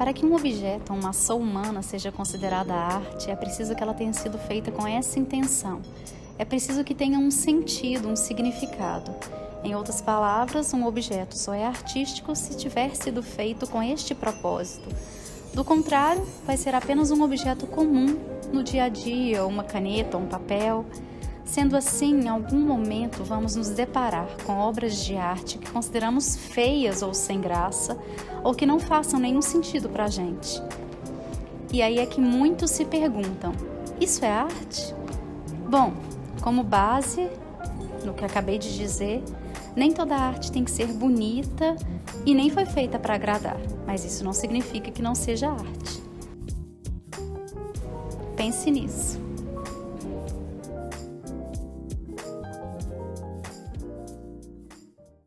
Para que um objeto uma ação humana seja considerada arte, é preciso que ela tenha sido feita com essa intenção. É preciso que tenha um sentido, um significado. Em outras palavras, um objeto só é artístico se tiver sido feito com este propósito. Do contrário, vai ser apenas um objeto comum no dia a dia, uma caneta um papel. Sendo assim, em algum momento vamos nos deparar com obras de arte que consideramos feias ou sem graça, ou que não façam nenhum sentido para a gente. E aí é que muitos se perguntam: isso é arte? Bom, como base no que acabei de dizer, nem toda arte tem que ser bonita e nem foi feita para agradar, mas isso não significa que não seja arte. Pense nisso.